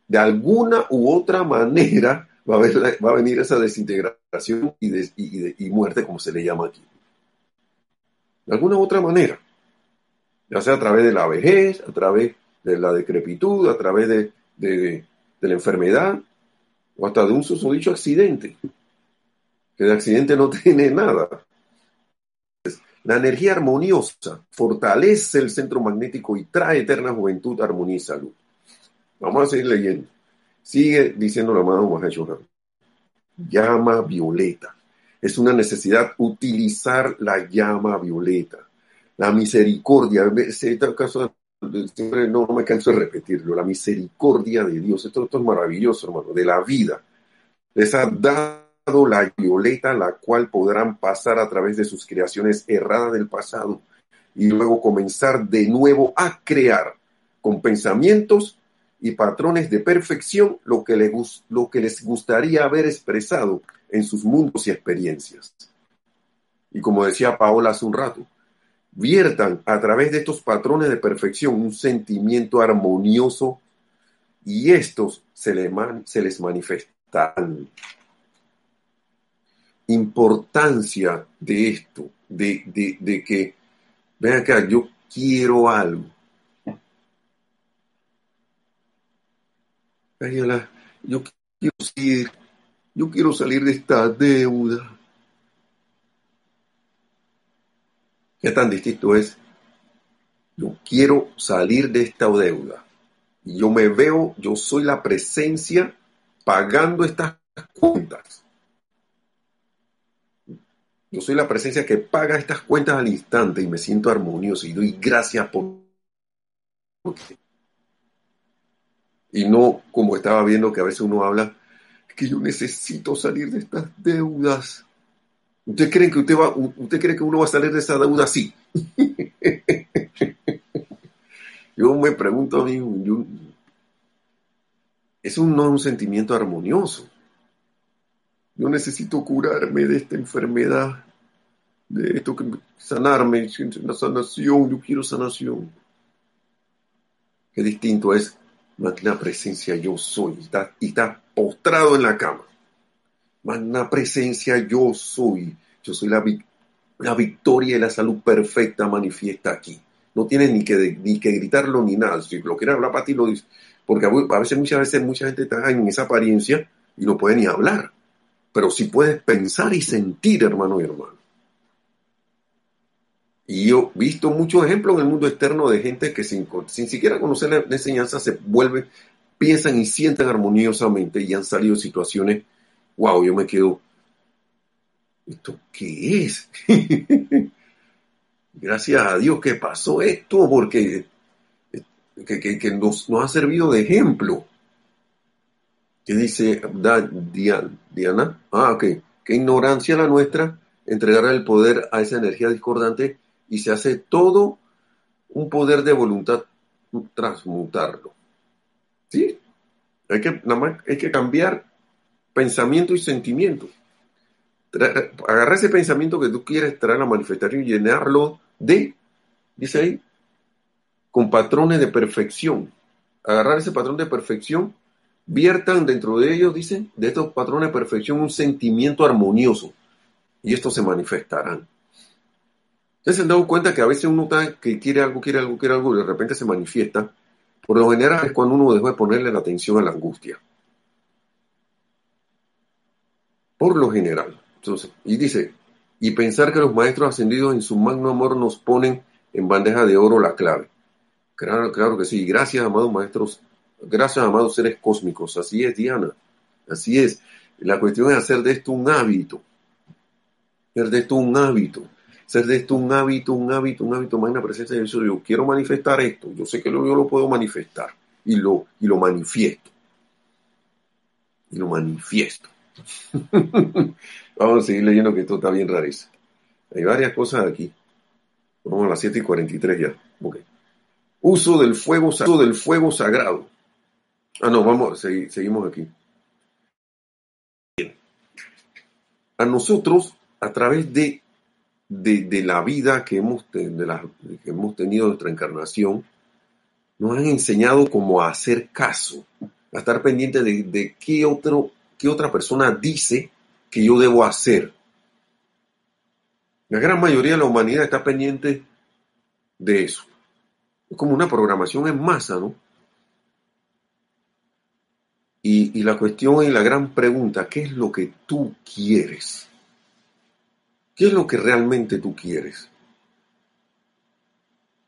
de alguna u otra manera va a, venir esa desintegración y, muerte, como se le llama aquí. De alguna u otra manera. Ya sea a través de la vejez, a través de la decrepitud, a través de la enfermedad, o hasta de un susodicho accidente. Que de accidente no tiene nada. La energía armoniosa fortalece el centro magnético y trae eterna juventud, armonía y salud. Vamos a seguir leyendo. Sigue diciendo la Mahashohan. Llama violeta. Es una necesidad utilizar la llama violeta. La misericordia. Este caso, siempre no, me canso de repetirlo. La misericordia de Dios. Esto, es maravilloso, hermano. De la vida. esa la violeta, la cual podrán pasar a través de sus creaciones erradas del pasado y luego comenzar de nuevo a crear con pensamientos y patrones de perfección lo que, les, lo que les gustaría haber expresado en sus mundos y experiencias. Y como decía Paola hace un rato, viertan a través de estos patrones de perfección un sentimiento armonioso y estos se, le se les manifestan importancia de esto, de, de, de que, ven acá, yo quiero algo. yo quiero salir, yo quiero salir de esta deuda. ¿Qué tan distinto es? Yo quiero salir de esta deuda. Y yo me veo, yo soy la presencia pagando estas cuentas. Yo soy la presencia que paga estas cuentas al instante y me siento armonioso y doy gracias por... Y no como estaba viendo que a veces uno habla, que yo necesito salir de estas deudas. ¿Usted cree que usted va, usted cree que uno va a salir de esa deuda así? yo me pregunto a mí, yo, eso no es un sentimiento armonioso. Yo necesito curarme de esta enfermedad, de esto que sanarme, la sanación, yo quiero sanación. Qué distinto es magna presencia yo soy, y está postrado en la cama. Magna presencia yo soy, yo soy la, victoria y la salud perfecta manifiesta aquí. No tienes ni que, ni que gritarlo ni nada. Si lo quieres hablar para ti, lo dices. Porque a veces, muchas veces, mucha gente está en esa apariencia y no puede ni hablar pero sí puedes pensar y sentir, hermano y hermano. Y yo he visto muchos ejemplos en el mundo externo de gente que sin, sin siquiera conocer la, enseñanza se vuelven, piensan y sienten armoniosamente y han salido situaciones, wow, yo me quedo, ¿esto qué es? Gracias a Dios que pasó esto porque que, nos, ha servido de ejemplo. ¿Qué dice Diana? Ah, ok. Qué ignorancia la nuestra entregar el poder a esa energía discordante y se hace todo un poder de voluntad transmutarlo. ¿Sí? Hay que, nada más, hay que cambiar pensamiento y sentimiento. agarrar ese pensamiento que tú quieres traer a la manifestación y llenarlo de, dice ahí, con patrones de perfección. Agarrar ese patrón de perfección viertan dentro de ellos, dicen, de estos patrones de perfección un sentimiento armonioso y estos se manifestarán. Ustedes se han dado cuenta que a veces uno está, que quiere algo, quiere algo, quiere algo y de repente se manifiesta. Por lo general es cuando uno dejó de ponerle la atención a la angustia. Por lo general. Entonces, y dice, y pensar que los maestros ascendidos en su magno amor nos ponen en bandeja de oro la clave. Claro, claro que sí. Gracias, amados maestros Gracias, amados seres cósmicos. Así es, Diana. Así es. La cuestión es hacer de esto un hábito. Hacer de esto un hábito. Hacer de esto un hábito, un hábito, un hábito. Magna presencia de Dios. Yo quiero manifestar esto. Yo sé que yo lo puedo manifestar. Y lo, y lo manifiesto. Y lo manifiesto. Vamos a seguir leyendo que esto está bien rareza. Hay varias cosas aquí. Vamos a las 7 y 43 ya. Okay. Uso del fuego, uso del fuego sagrado. Ah, no, vamos, seguimos aquí. A nosotros, a través de, de, la vida que hemos, de la, que hemos tenido nuestra encarnación, nos han enseñado cómo hacer caso, a estar pendiente de, de qué, otro, qué otra persona dice que yo debo hacer. La gran mayoría de la humanidad está pendiente de eso. Es como una programación en masa, ¿no? Y, la cuestión y la gran pregunta, ¿qué es lo que tú quieres? ¿Qué es lo que realmente tú quieres?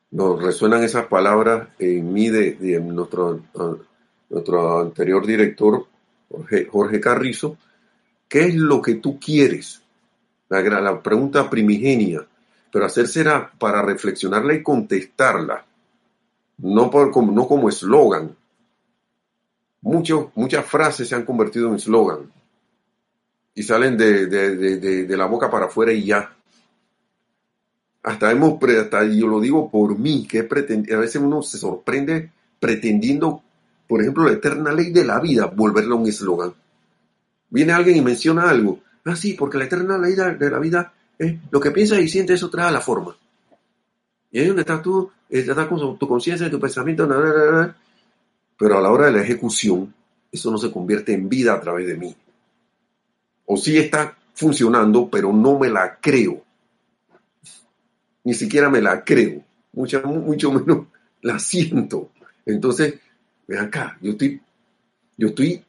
Nos resuenan esas palabras en mí de, nuestro anterior director, Jorge, Carrizo. ¿Qué es lo que tú quieres? La, la pregunta primigenia, pero hacérsela para reflexionarla y contestarla, no, por, no como eslogan, muchas frases se han convertido en eslogan y salen de, la boca para afuera y ya. Hasta hemos, hasta yo lo digo por mí, que a veces uno se sorprende pretendiendo, por ejemplo, la eterna ley de la vida, volverla un eslogan. Viene alguien y menciona algo. Ah, sí, porque la eterna ley de la vida es lo que piensas y sientes, eso trae a la forma. Y ahí donde estás tú, estás con tu conciencia, tu pensamiento, pero a la hora de la ejecución, eso no se convierte en vida a través de mí. O sí está funcionando, pero no me la creo. Ni siquiera me la creo. Mucho, mucho menos la siento. Entonces, ven acá, yo estoy, yo estoy,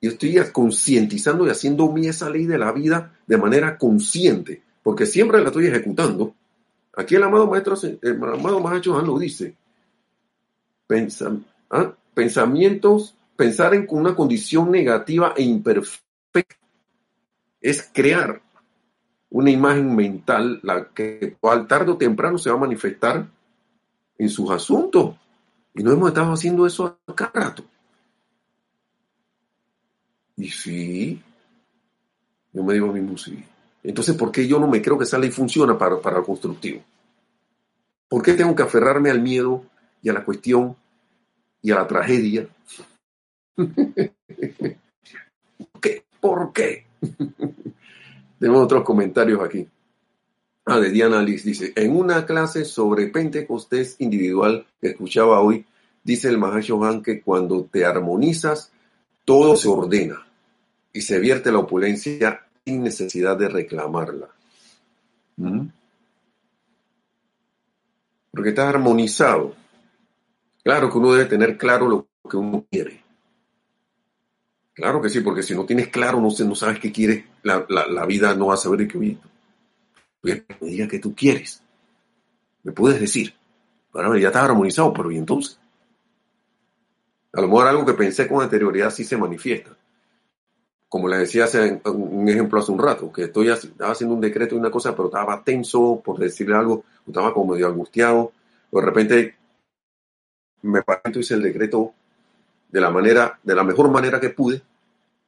yo estoy concientizando y haciendo mí esa ley de la vida de manera consciente, porque siempre la estoy ejecutando. Aquí el amado maestro, el amado maestro lo dice. ¿ah? pensamientos, pensar en una condición negativa e imperfecta es crear. una imagen mental, la que al tarde o temprano se va a manifestar en sus asuntos. Y no hemos estado haciendo eso acá rato. Y sí, yo me digo a mismo sí. Entonces, ¿por qué yo no me creo que esa ley funciona para, para lo constructivo? ¿Por qué tengo que aferrarme al miedo y a la cuestión y a la tragedia? ¿Por qué? ¿Por qué? Tenemos otros comentarios aquí. Ah, de Diana Liz dice, en una clase sobre Pentecostés individual que escuchaba hoy, dice el Mahashohan que cuando te armonizas, todo se ordena y se vierte la opulencia sin necesidad de reclamarla. ¿Mm? Porque estás armonizado. Claro que uno debe tener claro lo que uno quiere. Claro que sí, porque si no tienes claro, no, no sabes qué quieres, la, vida no va a saber de qué viene. Me diga que tú quieres. Me puedes decir. Bueno, ya estás armonizado, pero ¿y entonces? A lo mejor algo que pensé con anterioridad sí se manifiesta. Como le decía hace un ejemplo hace un rato, que estoy estaba haciendo un decreto y una cosa, pero estaba tenso por decirle algo, estaba como medio angustiado. De repente me paré y hice el decreto de la manera, de la mejor manera que pude.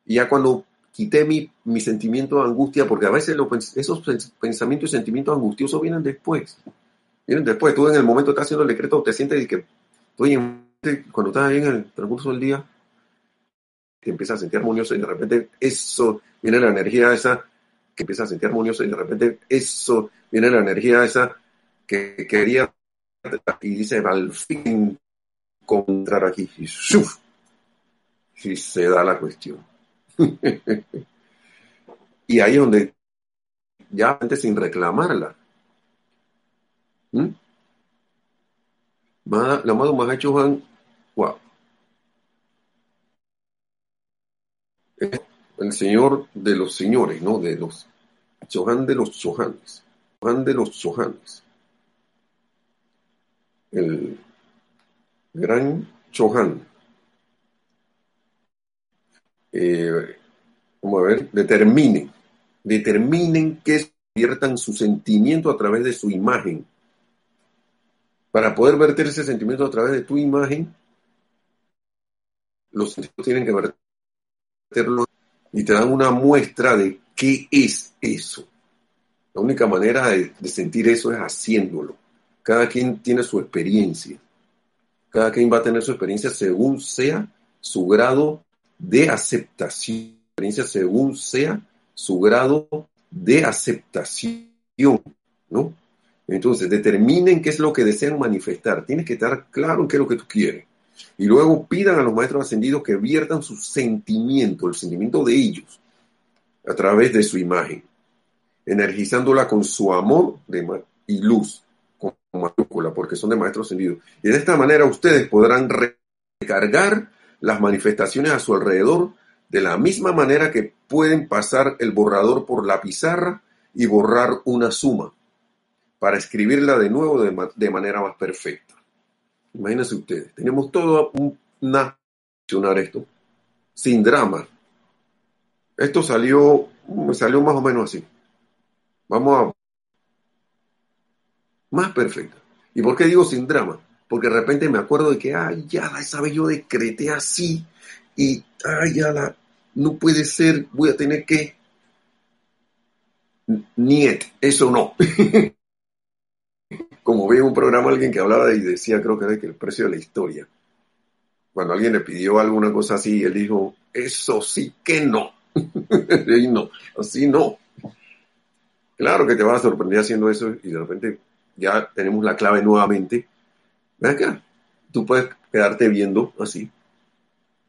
Y ya cuando quité mi, mi sentimiento de angustia, porque a veces esos pensamientos y sentimientos angustiosos vienen después. Vienen después. Tú en el momento que estás haciendo el decreto te sientes que estoy en, cuando estás ahí en el transcurso del día, te empiezas a sentir armonioso y de repente eso, viene la energía esa que empieza a sentir armonioso y de repente eso, viene la energía esa que quería y dice al fin encontrar aquí y si se da la cuestión. Y ahí es donde, ya antes sin reclamarla, ¿Mm? la amado Mahacho Juan. El señor de los señores, ¿no? De los Chohan de los Chohanes. Chohan de los Chohanes. El gran Chohan eh, a ver, determinen, determinen que viertan su sentimiento a través de su imagen. Para poder verter ese sentimiento a través de tu imagen, los sentimientos tienen que verterlo y te dan una muestra de qué es eso. La única manera de sentir eso es haciéndolo. Cada quien tiene su experiencia. Cada quien va a tener su experiencia según sea su grado de aceptación, según sea su grado de aceptación, ¿no? Entonces, determinen qué es lo que desean manifestar. Tienes que estar claro en qué es lo que tú quieres. Y luego pidan a los maestros ascendidos que viertan su sentimiento, el sentimiento de ellos, a través de su imagen, energizándola con su amor y luz, con mayúscula, porque son de maestros ascendidos. Y de esta manera ustedes podrán recargar las manifestaciones a su alrededor de la misma manera que pueden pasar el borrador por la pizarra y borrar una suma para escribirla de nuevo de, manera más perfecta. Imagínense ustedes, tenemos todo una esto sin drama. Esto salió, salió más o menos así. Vamos a más perfecta. ¿Y por qué digo sin drama? Porque de repente me acuerdo de que, ay, ya, esa vez yo decreté así, y, ay, ya, la, no puede ser, voy a tener que... Niet, eso no. Como vi en un programa alguien que hablaba y decía, creo que era que el precio de la historia. Cuando alguien le pidió alguna cosa así, él dijo, eso sí que no. y no, así no. Claro que te vas a sorprender haciendo eso y de repente ya tenemos la clave nuevamente Ven acá, tú puedes quedarte viendo así.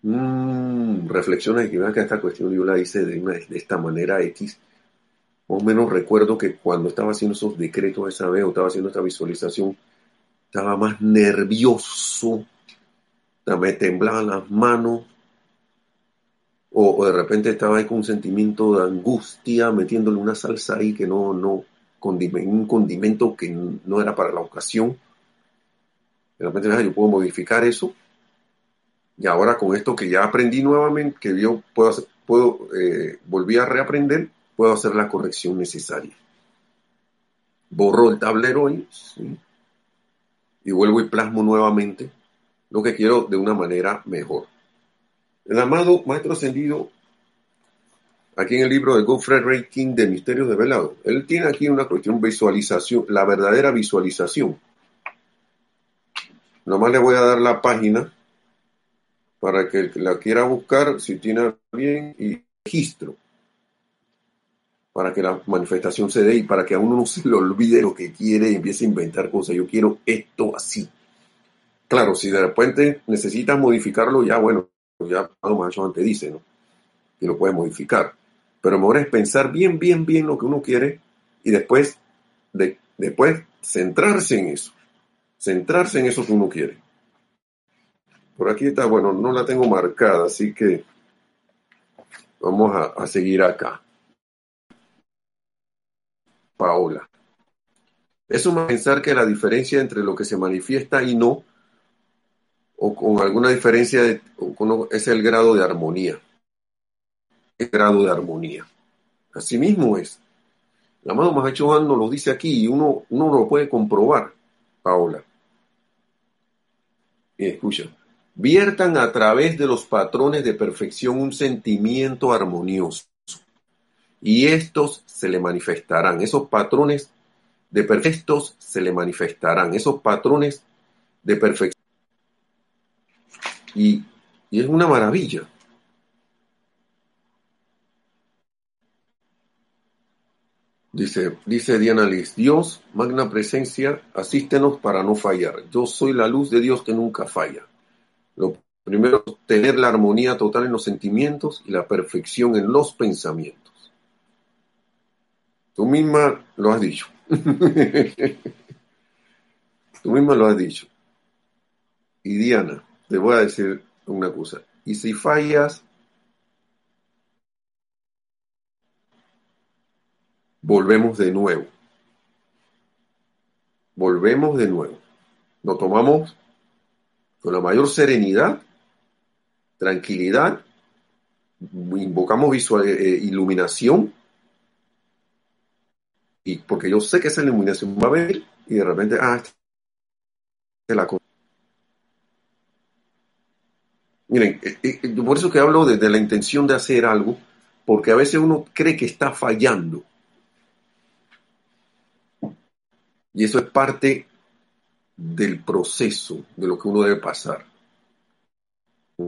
Mm, reflexiona y que vean que esta cuestión yo la hice de, de esta manera X. Más o menos recuerdo que cuando estaba haciendo esos decretos esa vez o estaba haciendo esta visualización, estaba más nervioso, me temblaban las manos, o, de repente estaba ahí con un sentimiento de angustia, metiéndole una salsa ahí que no, no, un condimento que no era para la ocasión de repente yo puedo modificar eso. Y ahora con esto que ya aprendí nuevamente, que yo puedo, puedo eh, volví a reaprender, puedo hacer la corrección necesaria. borro el tablero y, y vuelvo y plasmo nuevamente lo que quiero de una manera mejor. El amado Maestro Ascendido, aquí en el libro de Godfrey Ray King de Misterios de Velado, él tiene aquí una cuestión visualización, la verdadera visualización. Nomás le voy a dar la página para que la quiera buscar, si tiene bien, y registro para que la manifestación se dé y para que a uno no se le olvide lo que quiere y empiece a inventar cosas. Yo quiero esto así. Claro, si de repente necesitas modificarlo, ya bueno, ya más antes dice, ¿no? Y lo puedes modificar. Pero mejor es pensar bien, bien, bien lo que uno quiere y después, de, después centrarse en eso. Centrarse en eso que uno quiere. Por aquí está, bueno, no la tengo marcada, así que vamos a, seguir acá. Paola. Es un pensar que la diferencia entre lo que se manifiesta y no, o con alguna diferencia, de, es el grado de armonía. El grado de armonía. Así mismo es. La amado Mahacho nos lo dice aquí y uno, uno lo puede comprobar, Paola. Y escucha. Viertan a través de los patrones de perfección un sentimiento armonioso y estos se le manifestarán. Esos patrones de perfectos se le manifestarán. Esos patrones de perfección. Y, es una maravilla. Dice, dice Diana Liz, Dios, magna presencia, asístenos para no fallar. Yo soy la luz de Dios que nunca falla. Lo primero es tener la armonía total en los sentimientos y la perfección en los pensamientos. Tú misma lo has dicho. Tú misma lo has dicho. Y Diana, te voy a decir una cosa. Y si fallas, volvemos de nuevo. Volvemos de nuevo. Lo tomamos con la mayor serenidad, tranquilidad, invocamos visual, eh, iluminación y porque yo sé que esa iluminación va a venir y de repente, ah, es la. Miren, eh, eh, por eso que hablo desde la intención de hacer algo, porque a veces uno cree que está fallando. Y eso es parte del proceso de lo que uno debe pasar.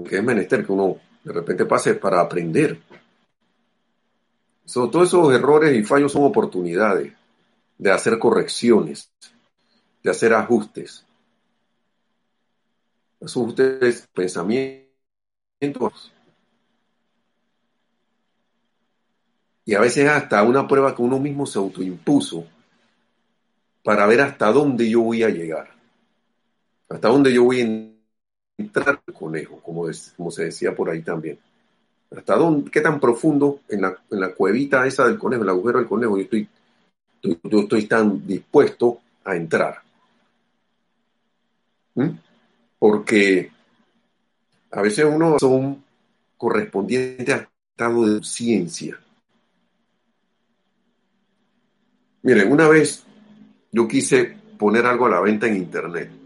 Que es menester que uno de repente pase para aprender todos esos errores y fallos son oportunidades de hacer correcciones, de hacer ajustes. Ajustes, pensamientos. Y a veces hasta una prueba que uno mismo se autoimpuso para ver hasta dónde yo voy a llegar. Hasta dónde yo voy a entrar el conejo, como, como se decía por ahí también hasta dónde, qué tan profundo en la, cuevita esa del conejo, el agujero del conejo, yo estoy, estoy tan dispuesto a entrar. ¿Mm? Porque a veces uno son correspondientes a estado de ciencia. Miren, una vez yo quise poner algo a la venta en internet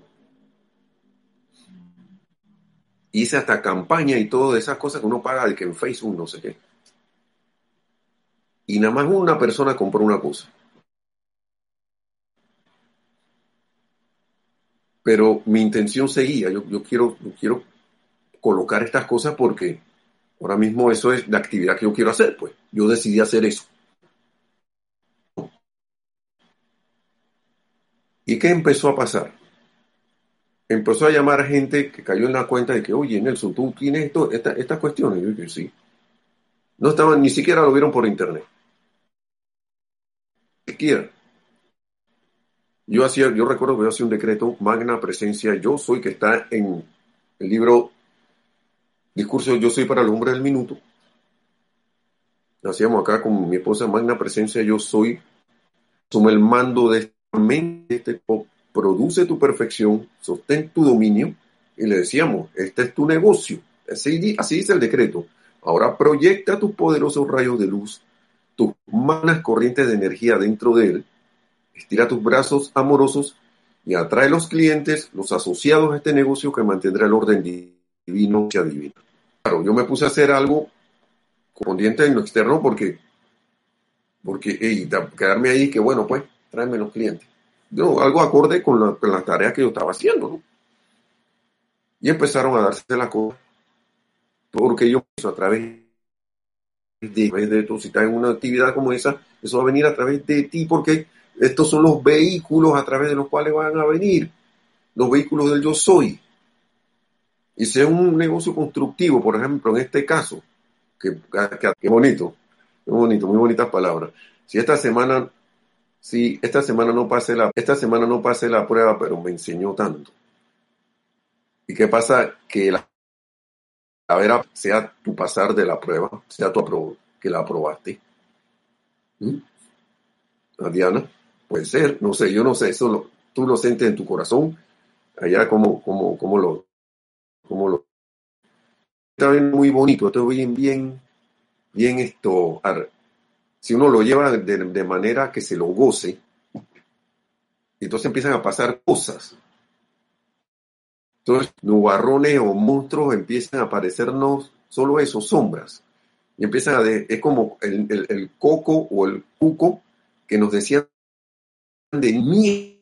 hice hasta campaña y todas esas cosas que uno paga de que en Facebook no sé qué. Y nada más una persona compró una cosa. Pero mi intención seguía, yo, yo quiero, yo quiero colocar estas cosas porque ahora mismo eso es la actividad que yo quiero hacer, pues yo decidí hacer eso. ¿Y qué empezó a pasar? empezó a llamar a gente que cayó en la cuenta de que, oye, Nelson, tú tienes esto, estas cuestiones. yo dije, sí. No estaban, ni siquiera lo vieron por internet. Ni siquiera. Yo hacía, yo recuerdo que yo hacía un decreto, magna presencia, yo soy, que está en el libro Discurso Yo soy para el hombre del minuto. Hacíamos acá con mi esposa, magna presencia, yo soy, toma el mando de esta mente, pop produce tu perfección, sostén tu dominio, y le decíamos, este es tu negocio. Así, dice el decreto. Ahora proyecta tus poderosos rayos de luz, tus manas corrientes de energía dentro de él, Estira tus brazos amorosos y atrae los clientes, los asociados a este negocio que mantendrá el orden divino que adivina. Claro, yo me puse a hacer algo correspondiente en lo externo porque, porque hey, quedarme ahí que bueno, pues, tráeme los clientes. Algo acorde con la, con la tarea que yo estaba haciendo, ¿no? Y empezaron a darse la cosa porque yo a través de, de tu, si estás en una actividad como esa, eso va a venir a través de ti, porque estos son los vehículos a través de los cuales van a venir, los vehículos del yo soy. Y si es un negocio constructivo, por ejemplo, en este caso, que, que, bonito, qué bonito, muy bonitas palabras. Si esta semana, si esta semana no pasé la, esta semana no pasé la prueba, pero me enseñó tanto. ¿Y qué pasa? Que la a ver, sea tu pasar de la prueba, sea tu que la aprobaste. ¿Mm? Diana, puede ser, no sé, yo no sé, eso tú lo sientes en tu corazón, allá como, como, como lo, como lo. Está bien muy bonito, está bien, bien, bien esto. Si uno lo lleva de, de manera que se lo goce, entonces empiezan a pasar cosas entonces, nubarrones o monstruos empiezan a aparecernos solo esos sombras. Y empiezan a, es como el, coco o el cuco que nos decían de miedo.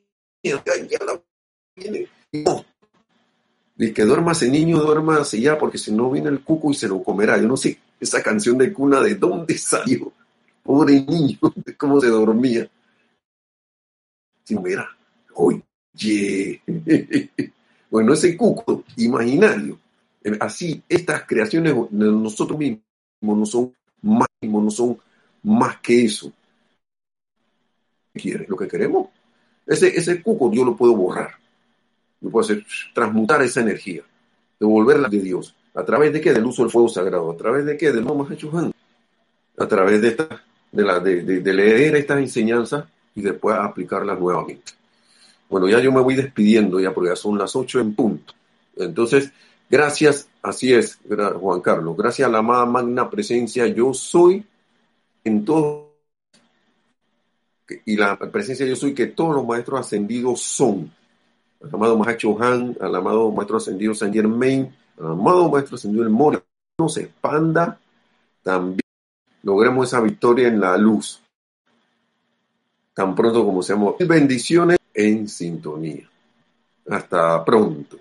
Y que duermas niño, duermas ya, porque si no viene el cuco y se lo comerá. Yo no sé esa canción de cuna de dónde salió. Pobre niño, cómo se dormía. Si mira, oye. Bueno, ese cuco imaginario, eh, así estas creaciones de nosotros mismos no son más, no son más que eso. ¿Qué quiere? Lo que queremos. Ese, ese cuco yo lo puedo borrar. Yo puedo hacer transmutar esa energía, devolverla de Dios. ¿A través de qué? Del uso del fuego sagrado. ¿A través de qué? Del no A través de, esta, de, la, de, de leer estas enseñanzas y después aplicarlas nuevamente. Bueno, ya yo me voy despidiendo ya porque ya son las ocho en punto. Entonces, gracias, así es, Juan Carlos, gracias a la amada magna presencia, yo soy en todo, y la presencia yo soy que todos los maestros ascendidos son. Al amado Mahacho Han, al amado maestro ascendido San Germain, al amado maestro ascendido El Mora, se expanda, también logremos esa victoria en la luz. Tan pronto como seamos bendiciones en sintonía. Hasta pronto.